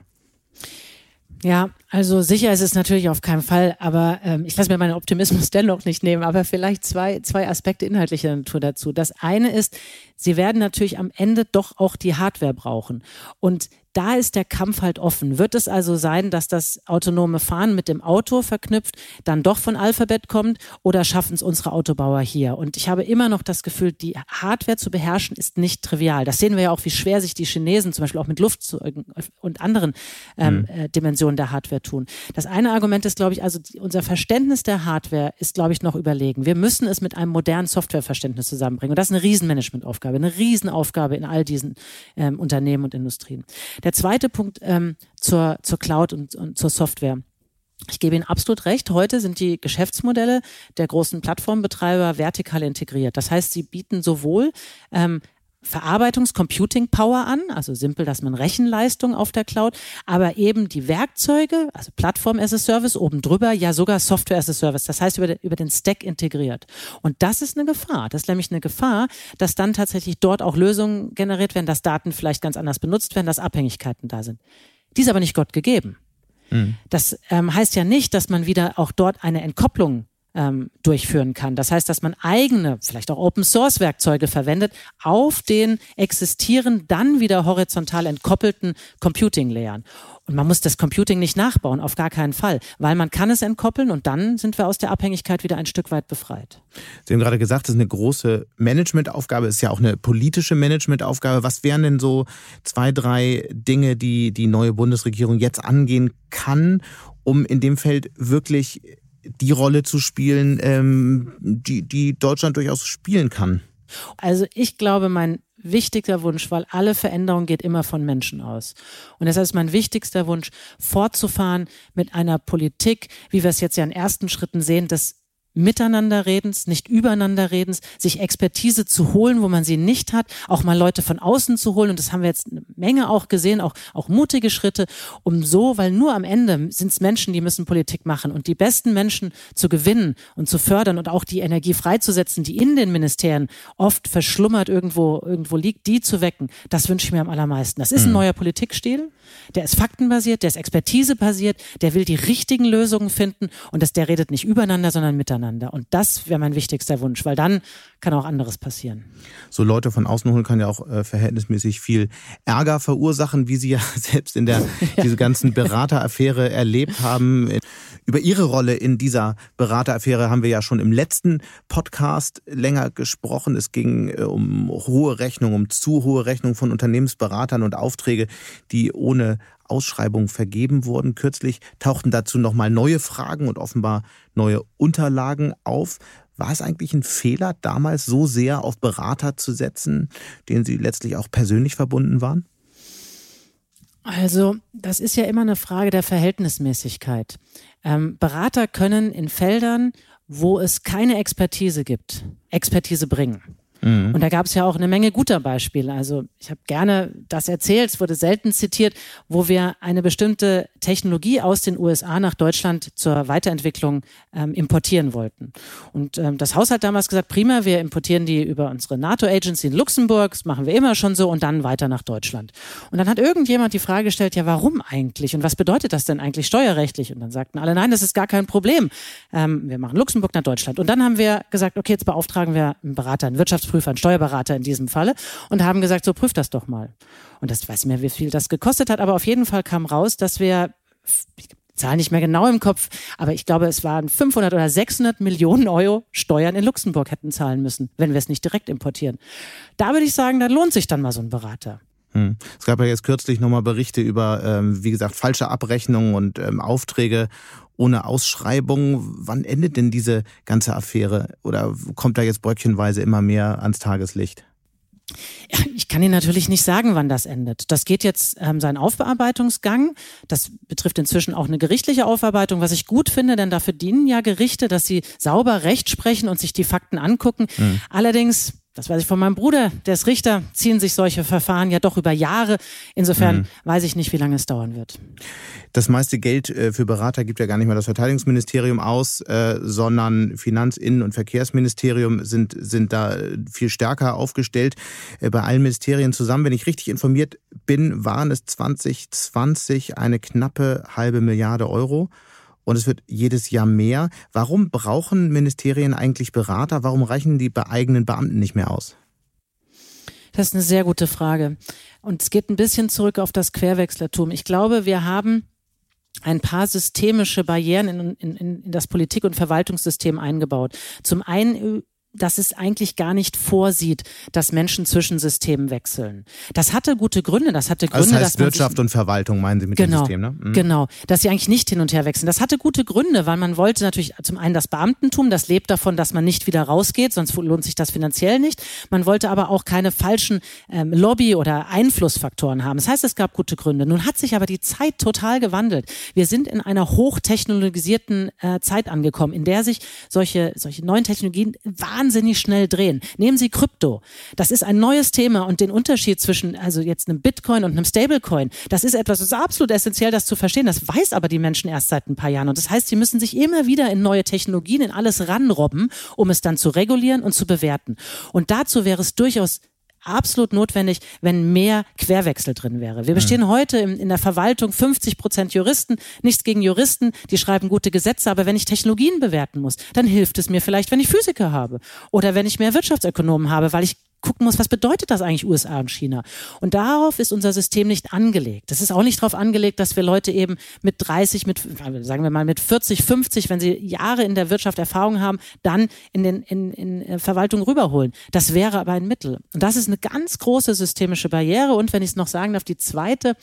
Ja, also sicher ist es natürlich auf keinen Fall, aber ähm, ich lasse mir meinen Optimismus dennoch nicht nehmen, aber vielleicht zwei, zwei Aspekte inhaltlicher Natur dazu. Das eine ist, sie werden natürlich am Ende doch auch die Hardware brauchen. Und da ist der Kampf halt offen. Wird es also sein, dass das autonome Fahren mit dem Auto verknüpft dann doch von Alphabet kommt oder schaffen es unsere Autobauer hier? Und ich habe immer noch das Gefühl, die Hardware zu beherrschen ist nicht trivial. Das sehen wir ja auch, wie schwer sich die Chinesen zum Beispiel auch mit Luftzeugen und anderen ähm, mhm. äh, Dimensionen der Hardware tun. Das eine Argument ist, glaube ich, also unser Verständnis der Hardware ist, glaube ich, noch überlegen. Wir müssen es mit einem modernen Softwareverständnis zusammenbringen. Und das ist eine Riesenmanagementaufgabe, eine Riesenaufgabe in all diesen ähm, Unternehmen und Industrien. Der zweite Punkt ähm, zur, zur Cloud und, und zur Software. Ich gebe Ihnen absolut recht. Heute sind die Geschäftsmodelle der großen Plattformbetreiber vertikal integriert. Das heißt, sie bieten sowohl ähm, Verarbeitungs-Computing-Power an, also simpel, dass man Rechenleistung auf der Cloud, aber eben die Werkzeuge, also Plattform as a Service oben drüber, ja sogar Software as a Service, das heißt über, den, über den Stack integriert. Und das ist eine Gefahr. Das ist nämlich eine Gefahr, dass dann tatsächlich dort auch Lösungen generiert werden, dass Daten vielleicht ganz anders benutzt werden, dass Abhängigkeiten da sind. Die ist aber nicht Gott gegeben. Mhm. Das ähm, heißt ja nicht, dass man wieder auch dort eine Entkopplung ähm, durchführen kann. Das heißt, dass man eigene, vielleicht auch Open-Source-Werkzeuge verwendet auf den existierenden, dann wieder horizontal entkoppelten Computing-Layern. Und man muss das Computing nicht nachbauen, auf gar keinen Fall, weil man kann es entkoppeln und dann sind wir aus der Abhängigkeit wieder ein Stück weit befreit. Sie haben gerade gesagt, das ist eine große Managementaufgabe, ist ja auch eine politische Managementaufgabe. Was wären denn so zwei, drei Dinge, die die neue Bundesregierung jetzt angehen kann, um in dem Feld wirklich die Rolle zu spielen, ähm, die, die Deutschland durchaus spielen kann? Also ich glaube, mein wichtigster Wunsch, weil alle Veränderung geht immer von Menschen aus. Und deshalb ist mein wichtigster Wunsch, fortzufahren mit einer Politik, wie wir es jetzt ja in ersten Schritten sehen, des Miteinanderredens, nicht übereinanderredens, sich Expertise zu holen, wo man sie nicht hat, auch mal Leute von außen zu holen. Und das haben wir jetzt eine Menge auch gesehen, auch, auch mutige Schritte, um so, weil nur am Ende sind es Menschen, die müssen Politik machen und die besten Menschen zu gewinnen und zu fördern und auch die Energie freizusetzen, die in den Ministerien oft verschlummert irgendwo, irgendwo liegt, die zu wecken. Das wünsche ich mir am allermeisten. Das ist ein mhm. neuer Politikstil. Der ist faktenbasiert, der ist expertisebasiert, der will die richtigen Lösungen finden und das, der redet nicht übereinander, sondern miteinander. Und das wäre mein wichtigster Wunsch, weil dann kann auch anderes passieren. So Leute von außen holen kann ja auch äh, verhältnismäßig viel Ärger verursachen, wie Sie ja selbst in der ja. diese ganzen Berateraffäre erlebt haben. Über Ihre Rolle in dieser Berateraffäre haben wir ja schon im letzten Podcast länger gesprochen. Es ging äh, um hohe Rechnungen, um zu hohe Rechnungen von Unternehmensberatern und Aufträge, die ohne Ausschreibung vergeben wurden. Kürzlich tauchten dazu nochmal neue Fragen und offenbar neue Unterlagen auf. War es eigentlich ein Fehler, damals so sehr auf Berater zu setzen, denen Sie letztlich auch persönlich verbunden waren? Also, das ist ja immer eine Frage der Verhältnismäßigkeit. Ähm, Berater können in Feldern, wo es keine Expertise gibt, Expertise bringen. Mhm. Und da gab es ja auch eine Menge guter Beispiele. Also ich habe gerne das erzählt, es wurde selten zitiert, wo wir eine bestimmte Technologie aus den USA nach Deutschland zur Weiterentwicklung ähm, importieren wollten. Und ähm, das Haus hat damals gesagt, prima, wir importieren die über unsere NATO-Agency in Luxemburg, das machen wir immer schon so und dann weiter nach Deutschland. Und dann hat irgendjemand die Frage gestellt, ja warum eigentlich und was bedeutet das denn eigentlich steuerrechtlich? Und dann sagten alle, nein, das ist gar kein Problem. Ähm, wir machen Luxemburg nach Deutschland. Und dann haben wir gesagt, okay, jetzt beauftragen wir einen Berater, einen Wirtschafts Wirtschaftsprüfer, ein Steuerberater in diesem Falle, und haben gesagt, so prüft das doch mal. Und das weiß mehr, wie viel das gekostet hat, aber auf jeden Fall kam raus, dass wir, Zahl nicht mehr genau im Kopf, aber ich glaube, es waren 500 oder 600 Millionen Euro Steuern in Luxemburg hätten zahlen müssen, wenn wir es nicht direkt importieren. Da würde ich sagen, da lohnt sich dann mal so ein Berater. Hm. Es gab ja jetzt kürzlich nochmal Berichte über, ähm, wie gesagt, falsche Abrechnungen und ähm, Aufträge ohne Ausschreibung. Wann endet denn diese ganze Affäre? Oder kommt da jetzt bröckchenweise immer mehr ans Tageslicht? Ich kann Ihnen natürlich nicht sagen, wann das endet. Das geht jetzt ähm, seinen Aufbearbeitungsgang. Das betrifft inzwischen auch eine gerichtliche Aufarbeitung, was ich gut finde, denn dafür dienen ja Gerichte, dass sie sauber Recht sprechen und sich die Fakten angucken. Mhm. Allerdings das weiß ich von meinem Bruder, der ist Richter, ziehen sich solche Verfahren ja doch über Jahre. Insofern mhm. weiß ich nicht, wie lange es dauern wird. Das meiste Geld äh, für Berater gibt ja gar nicht mehr das Verteidigungsministerium aus, äh, sondern Finanz-, Innen- und Verkehrsministerium sind, sind da viel stärker aufgestellt. Äh, bei allen Ministerien zusammen, wenn ich richtig informiert bin, waren es 2020 eine knappe halbe Milliarde Euro und es wird jedes Jahr mehr. Warum brauchen Ministerien eigentlich Berater? Warum reichen die bei eigenen Beamten nicht mehr aus? Das ist eine sehr gute Frage. Und es geht ein bisschen zurück auf das Querwechslertum. Ich glaube, wir haben ein paar systemische Barrieren in, in, in das Politik- und Verwaltungssystem eingebaut. Zum einen dass es eigentlich gar nicht vorsieht, dass Menschen zwischen Systemen wechseln. Das hatte gute Gründe. Das hatte Gründe, also das heißt dass Wirtschaft sich, und Verwaltung meinen Sie mit genau, dem System, ne? Mhm. Genau, dass sie eigentlich nicht hin und her wechseln. Das hatte gute Gründe, weil man wollte natürlich zum einen das Beamtentum, das lebt davon, dass man nicht wieder rausgeht, sonst lohnt sich das finanziell nicht. Man wollte aber auch keine falschen ähm, Lobby- oder Einflussfaktoren haben. Das heißt, es gab gute Gründe. Nun hat sich aber die Zeit total gewandelt. Wir sind in einer hochtechnologisierten äh, Zeit angekommen, in der sich solche solche neuen Technologien wahnsinnig schnell drehen. Nehmen Sie Krypto. Das ist ein neues Thema und den Unterschied zwischen also jetzt einem Bitcoin und einem Stablecoin, das ist etwas, das ist absolut essentiell, das zu verstehen. Das weiß aber die Menschen erst seit ein paar Jahren. Und das heißt, sie müssen sich immer wieder in neue Technologien, in alles ranrobben, um es dann zu regulieren und zu bewerten. Und dazu wäre es durchaus absolut notwendig, wenn mehr Querwechsel drin wäre. Wir bestehen mhm. heute in, in der Verwaltung 50 Prozent Juristen, nichts gegen Juristen, die schreiben gute Gesetze, aber wenn ich Technologien bewerten muss, dann hilft es mir vielleicht, wenn ich Physiker habe oder wenn ich mehr Wirtschaftsökonomen habe, weil ich gucken muss, was bedeutet das eigentlich USA und China? Und darauf ist unser System nicht angelegt. Das ist auch nicht darauf angelegt, dass wir Leute eben mit 30, mit, sagen wir mal, mit 40, 50, wenn sie Jahre in der Wirtschaft Erfahrung haben, dann in den, in, in äh, Verwaltung rüberholen. Das wäre aber ein Mittel. Und das ist eine ganz große systemische Barriere. Und wenn ich es noch sagen darf, die zweite,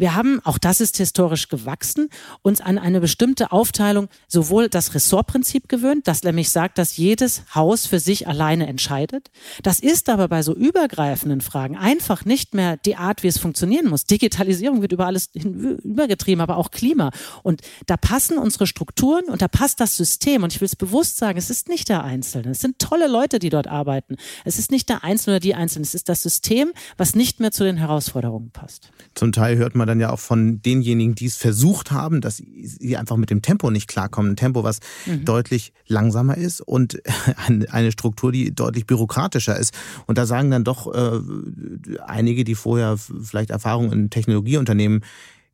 wir haben, auch das ist historisch gewachsen, uns an eine bestimmte Aufteilung sowohl das Ressortprinzip gewöhnt, das nämlich sagt, dass jedes Haus für sich alleine entscheidet. Das ist aber bei so übergreifenden Fragen einfach nicht mehr die Art, wie es funktionieren muss. Digitalisierung wird über alles übergetrieben, aber auch Klima. Und da passen unsere Strukturen und da passt das System. Und ich will es bewusst sagen, es ist nicht der Einzelne. Es sind tolle Leute, die dort arbeiten. Es ist nicht der Einzelne oder die Einzelne. Es ist das System, was nicht mehr zu den Herausforderungen passt. Zum Teil hört man dann ja auch von denjenigen, die es versucht haben, dass sie einfach mit dem Tempo nicht klarkommen. Ein Tempo, was mhm. deutlich langsamer ist und eine Struktur, die deutlich bürokratischer ist. Und da sagen dann doch äh, einige, die vorher vielleicht Erfahrung in Technologieunternehmen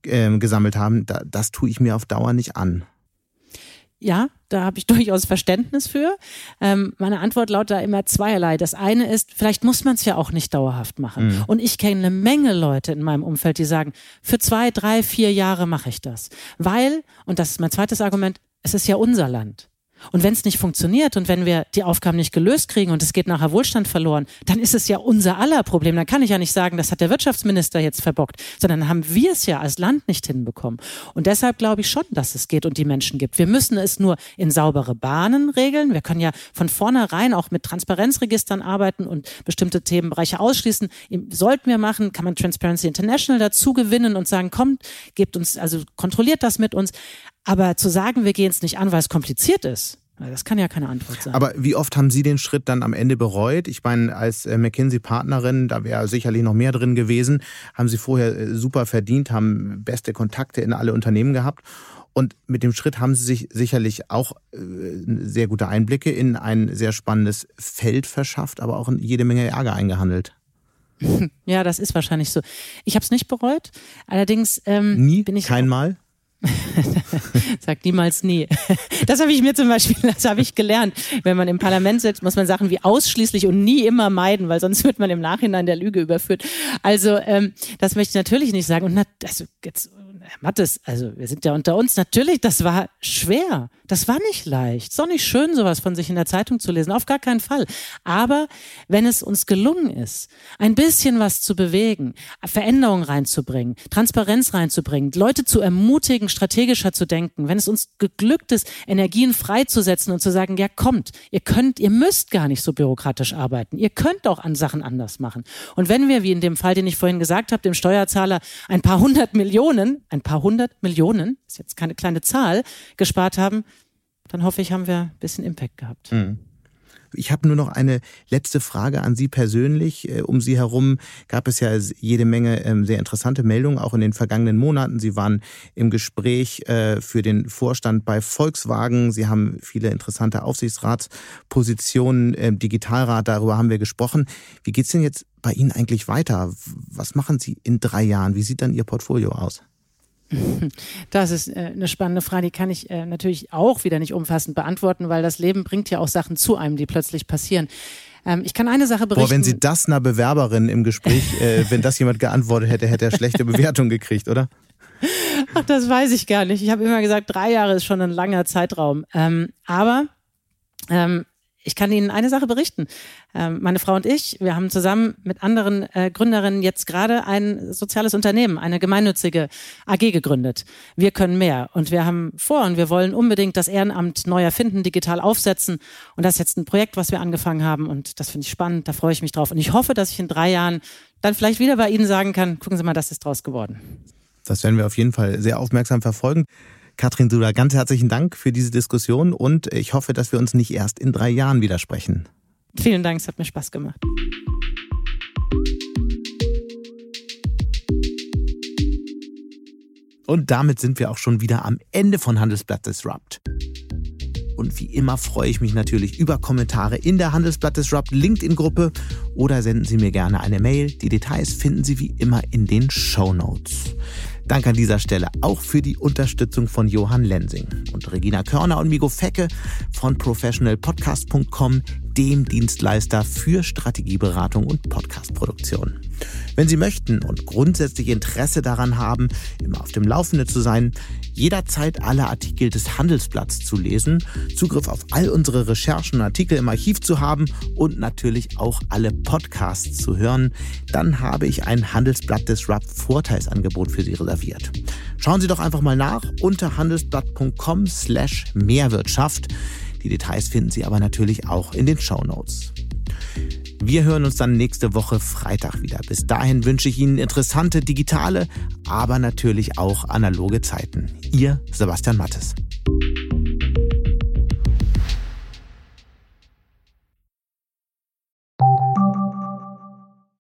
äh, gesammelt haben, da, das tue ich mir auf Dauer nicht an. Ja, da habe ich durchaus Verständnis für. Ähm, meine Antwort lautet da immer zweierlei. Das eine ist, vielleicht muss man es ja auch nicht dauerhaft machen. Mhm. Und ich kenne eine Menge Leute in meinem Umfeld, die sagen, für zwei, drei, vier Jahre mache ich das. Weil, und das ist mein zweites Argument, es ist ja unser Land. Und wenn es nicht funktioniert und wenn wir die Aufgaben nicht gelöst kriegen und es geht nachher Wohlstand verloren, dann ist es ja unser aller Problem. Dann kann ich ja nicht sagen, das hat der Wirtschaftsminister jetzt verbockt, sondern haben wir es ja als Land nicht hinbekommen. Und deshalb glaube ich schon, dass es geht und die Menschen gibt. Wir müssen es nur in saubere Bahnen regeln. Wir können ja von vornherein auch mit Transparenzregistern arbeiten und bestimmte Themenbereiche ausschließen. Sollten wir machen, kann man Transparency International dazu gewinnen und sagen, kommt, gebt uns, also kontrolliert das mit uns. Aber zu sagen, wir gehen es nicht an, weil es kompliziert ist, das kann ja keine Antwort sein. Aber wie oft haben Sie den Schritt dann am Ende bereut? Ich meine, als äh, McKinsey-Partnerin, da wäre sicherlich noch mehr drin gewesen, haben Sie vorher äh, super verdient, haben beste Kontakte in alle Unternehmen gehabt. Und mit dem Schritt haben Sie sich sicherlich auch äh, sehr gute Einblicke in ein sehr spannendes Feld verschafft, aber auch jede Menge Ärger eingehandelt. Ja, das ist wahrscheinlich so. Ich habe es nicht bereut. Allerdings ähm, nie, bin ich kein Mal. Sag niemals nie. Das habe ich mir zum Beispiel, das habe ich gelernt. Wenn man im Parlament sitzt, muss man Sachen wie ausschließlich und nie immer meiden, weil sonst wird man im Nachhinein der Lüge überführt. Also ähm, das möchte ich natürlich nicht sagen. Und na, also jetzt Herr Mattes, also wir sind ja unter uns, natürlich, das war schwer. Das war nicht leicht. Ist auch nicht schön, sowas von sich in der Zeitung zu lesen. Auf gar keinen Fall. Aber wenn es uns gelungen ist, ein bisschen was zu bewegen, Veränderungen reinzubringen, Transparenz reinzubringen, Leute zu ermutigen, strategischer zu denken, wenn es uns geglückt ist, Energien freizusetzen und zu sagen, ja, kommt, ihr könnt, ihr müsst gar nicht so bürokratisch arbeiten. Ihr könnt auch an Sachen anders machen. Und wenn wir, wie in dem Fall, den ich vorhin gesagt habe, dem Steuerzahler ein paar hundert Millionen, ein paar hundert Millionen, ist jetzt keine kleine Zahl, gespart haben, dann hoffe ich, haben wir ein bisschen Impact gehabt. Mhm. Ich habe nur noch eine letzte Frage an Sie persönlich. Äh, um Sie herum gab es ja jede Menge ähm, sehr interessante Meldungen, auch in den vergangenen Monaten. Sie waren im Gespräch äh, für den Vorstand bei Volkswagen. Sie haben viele interessante Aufsichtsratspositionen, ähm, Digitalrat, darüber haben wir gesprochen. Wie geht's denn jetzt bei Ihnen eigentlich weiter? Was machen Sie in drei Jahren? Wie sieht dann Ihr Portfolio aus? Das ist äh, eine spannende Frage, die kann ich äh, natürlich auch wieder nicht umfassend beantworten, weil das Leben bringt ja auch Sachen zu einem, die plötzlich passieren. Ähm, ich kann eine Sache berichten. Boah, wenn Sie das einer Bewerberin im Gespräch, äh, wenn das jemand geantwortet hätte, hätte er schlechte Bewertung gekriegt, oder? Ach, das weiß ich gar nicht. Ich habe immer gesagt, drei Jahre ist schon ein langer Zeitraum. Ähm, aber ähm, ich kann Ihnen eine Sache berichten. Ähm, meine Frau und ich, wir haben zusammen mit anderen äh, Gründerinnen jetzt gerade ein soziales Unternehmen, eine gemeinnützige AG gegründet. Wir können mehr und wir haben vor und wir wollen unbedingt das Ehrenamt neu erfinden, digital aufsetzen. Und das ist jetzt ein Projekt, was wir angefangen haben und das finde ich spannend, da freue ich mich drauf. Und ich hoffe, dass ich in drei Jahren dann vielleicht wieder bei Ihnen sagen kann, gucken Sie mal, das ist draus geworden. Das werden wir auf jeden Fall sehr aufmerksam verfolgen. Katrin Suda, ganz herzlichen Dank für diese Diskussion und ich hoffe, dass wir uns nicht erst in drei Jahren widersprechen. Vielen Dank, es hat mir Spaß gemacht. Und damit sind wir auch schon wieder am Ende von Handelsblatt Disrupt. Und wie immer freue ich mich natürlich über Kommentare in der Handelsblatt Disrupt LinkedIn-Gruppe oder senden Sie mir gerne eine Mail. Die Details finden Sie wie immer in den Show Notes. Danke an dieser Stelle auch für die Unterstützung von Johann Lensing. Und Regina Körner und Migo Fecke von professionalpodcast.com, dem Dienstleister für Strategieberatung und Podcastproduktion. Wenn Sie möchten und grundsätzlich Interesse daran haben, immer auf dem Laufenden zu sein, jederzeit alle Artikel des Handelsblatts zu lesen, Zugriff auf all unsere Recherchen und Artikel im Archiv zu haben und natürlich auch alle Podcasts zu hören, dann habe ich ein Handelsblatt Disrupt Vorteilsangebot für Sie reserviert. Schauen Sie doch einfach mal nach unter handelsblatt.com slash Mehrwirtschaft. Die Details finden Sie aber natürlich auch in den Show Notes. Wir hören uns dann nächste Woche Freitag wieder. Bis dahin wünsche ich Ihnen interessante digitale, aber natürlich auch analoge Zeiten. Ihr Sebastian Mattes.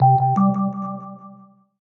you